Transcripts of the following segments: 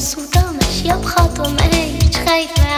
مبسوطة ماشية بخطوة ما هيش خايفة.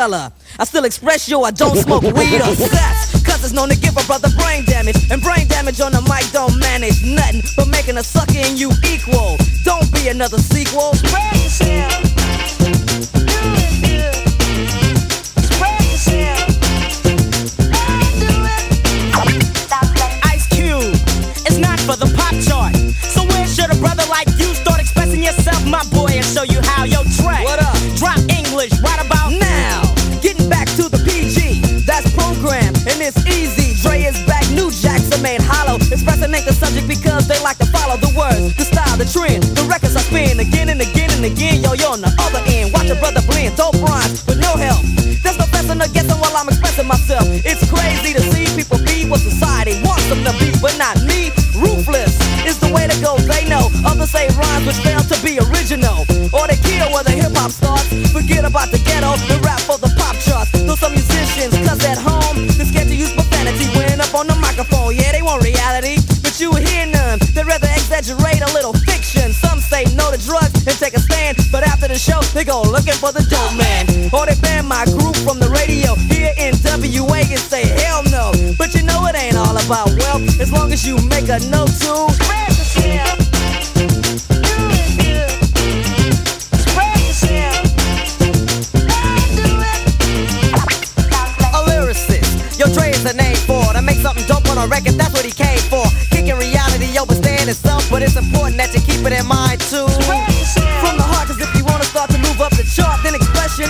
Cappella. I still express yo, I don't smoke weed or sex. Cause it's known to give a brother brain damage. And brain damage on the mic don't manage nothing but making a sucker in you equal. Don't be another sequel. Spread yourself. Ice Cube, it's not for the pop chart. So where should a brother like you start expressing yourself, my boy, Expressing ain't the subject because they like to follow the words, the style, the trend. The records I spin again and again and again. Yo, you're on the other end. Watch a brother blend, dope rhymes with no help. There's no fessing or guessing while I'm expressing myself. It's crazy to see people be what society wants them to be, but not me. Ruthless is the way to go, they know. Others say rhymes which fail to be original. Exaggerate a little fiction. Some say no to drugs and take a stand, but after the show, they go looking for the dope man. Or they ban my group from the radio here in WA and say hell no. But you know it ain't all about wealth as long as you make a note to spread yourself. Spread yourself. A lyricist, yo Dre is a name for it. to make something dope on a record. That's what he came but it's important that you keep it in mind too. From the heart, cause if you wanna start to move up the chart, then expression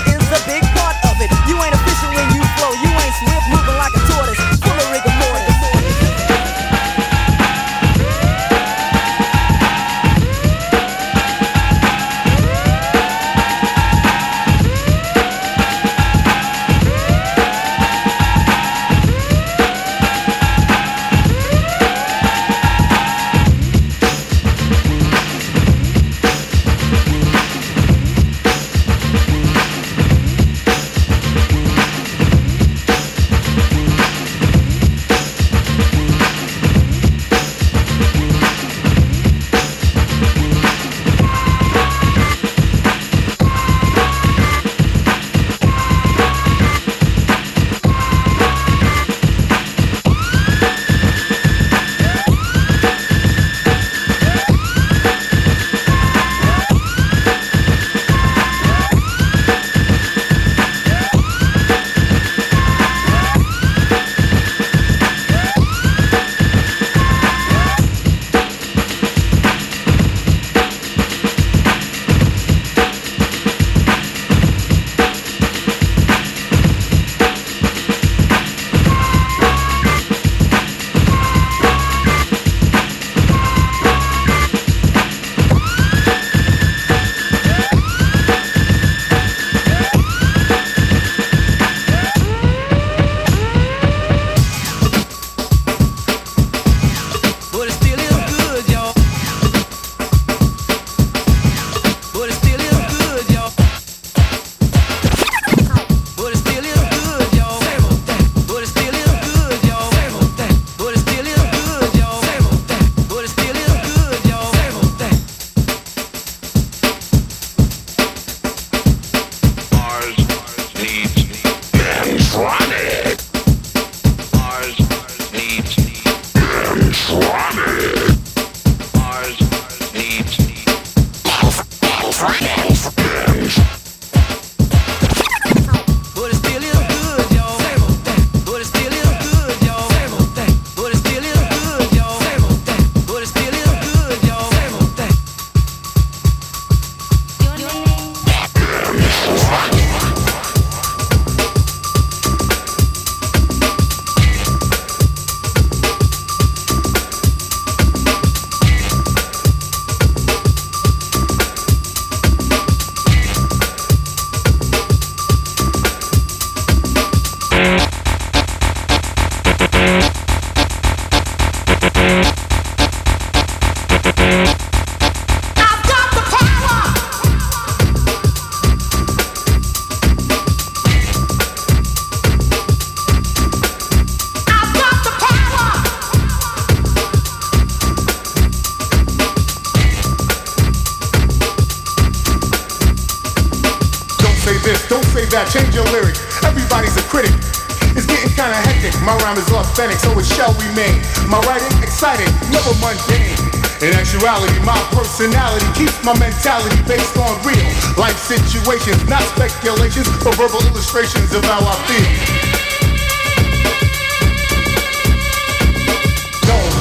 personality keeps my mentality based on real life situations, not speculations or verbal illustrations of how I feel.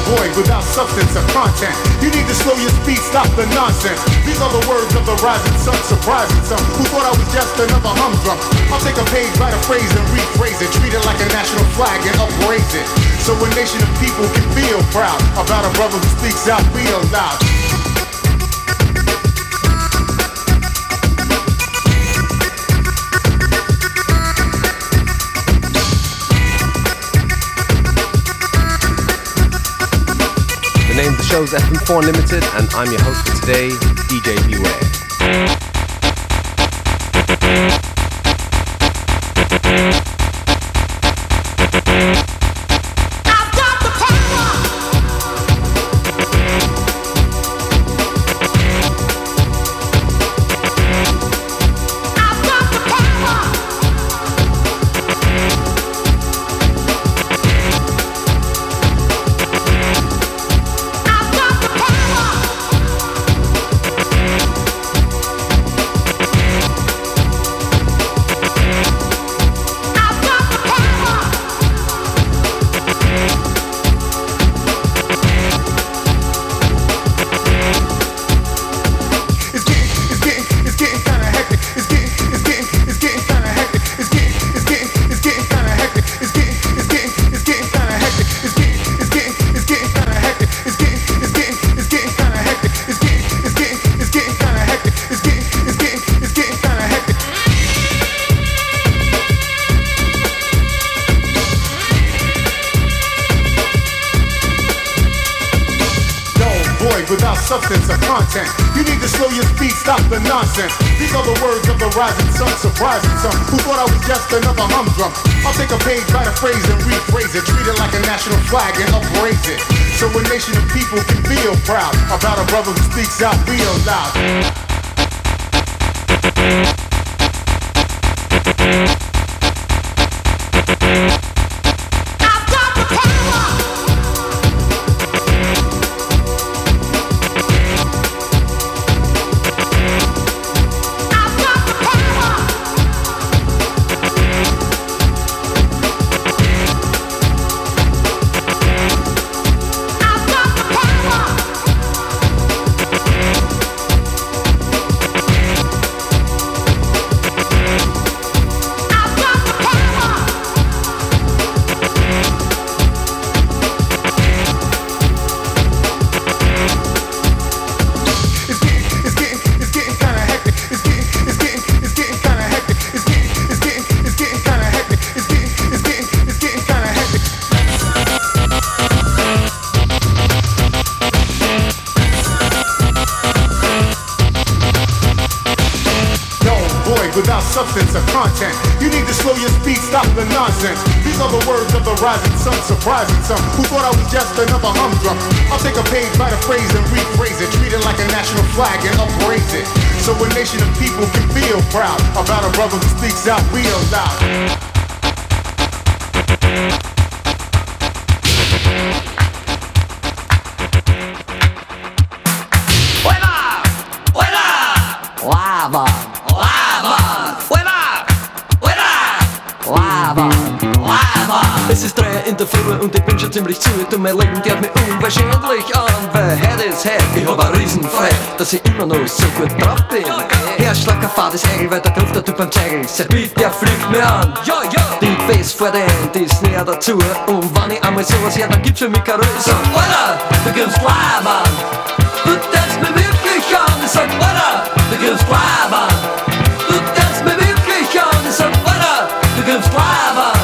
Void without substance or content. You need to slow your speed, stop the nonsense. These are the words of the rising sun, surprising some who thought I was just another humdrum. I'll take a page, write a phrase, and rephrase it, treat it like a national flag and upraise it. So a nation of people can feel proud about a brother who speaks out real loud. Of the show's FM4 Limited, and I'm your host for today, DJ Beware. substance of content. You need to slow your speed, stop the nonsense. These are the words of the rising sun, surprising some who thought I was just another humdrum. I'll take a page, write a phrase, and rephrase it. Treat it like a national flag and upraise it. So a nation of people can feel proud about a brother who speaks out real loud. Thank Uhr und ich bin schon ziemlich zu. Du mein Leben geht mir unwahrscheinlich an, weil head is head. Ich hab ein Riesenfrei, dass ich immer noch so gut drauf bin. Herrschlag ein fades Egel, weil der Griff der Typ beim Zegel. Sein Beat, der fliegt mir an. Ja, ja. Die Bass vor der Hand ist näher dazu. Und wenn ich einmal sowas her, dann gibt's für mich keine Röse. Sag, Alter, du gibst Leib an. Du tanzt mir wirklich an. Ich sag, Alter, du gibst Leib an. Du tanzt mir wirklich an. Ich sag, Alter, du gibst Leib an.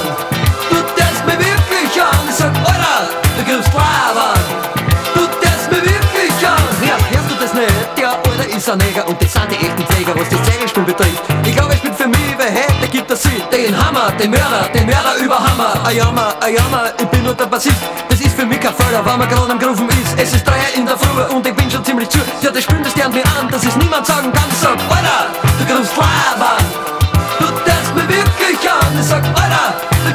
Sind Neger und das sind die echten Pfleger, was das Zegelspiel betrifft. Ich glaube, ich bin für mich, wer hätte, gibt das Sinn. Den Hammer, den Mörder, den Mörder über Hammer. Ein Jammer, ich bin nur der Bassist. Das ist für mich kein Fehler, wenn man gerade am Grufen ist. Es ist drei in der Früh und ich bin schon ziemlich zu. Ja, das Spiel, das lernt mir an, dass es niemand sagen kann. Ich sag, Alter, du grufst labern. Du darfst mir wirklich an. Ich sag, Alter, du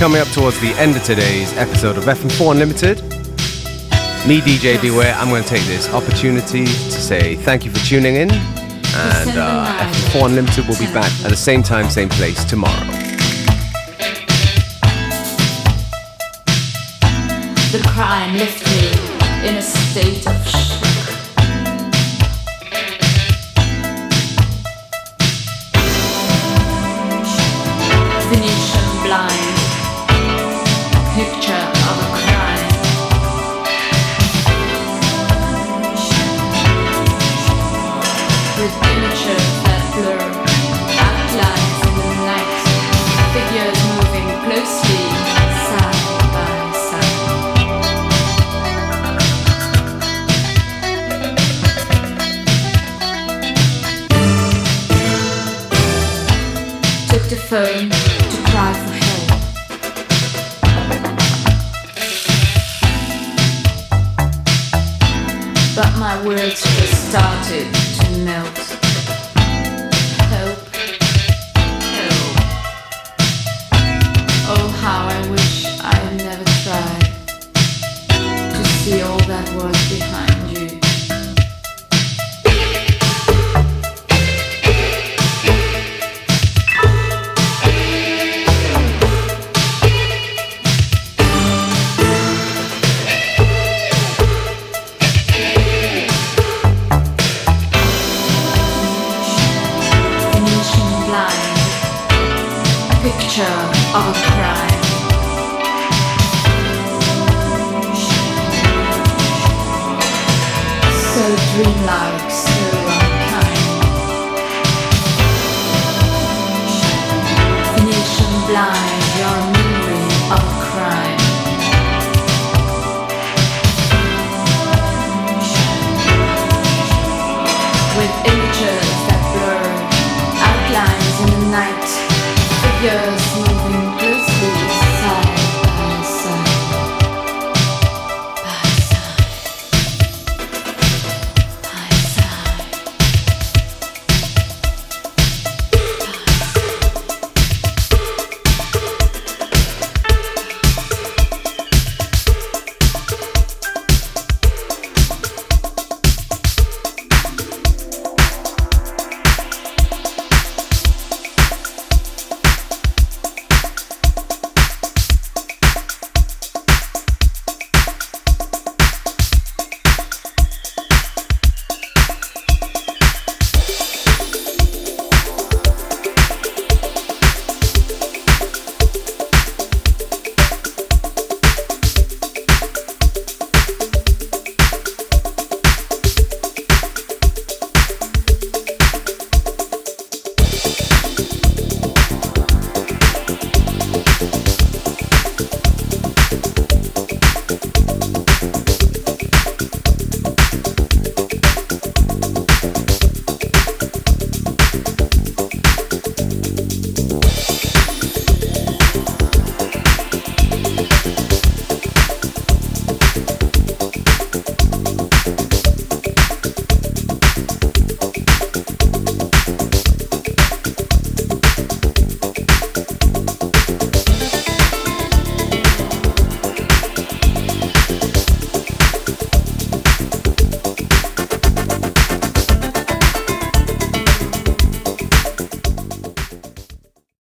Coming up towards the end of today's episode of FM4 Unlimited. Me, DJ Beware, I'm going to take this opportunity to say thank you for tuning in. And uh, FM4 Unlimited will be back at the same time, same place tomorrow. The crime left me in a state of shock. Venetian blind, Cheers.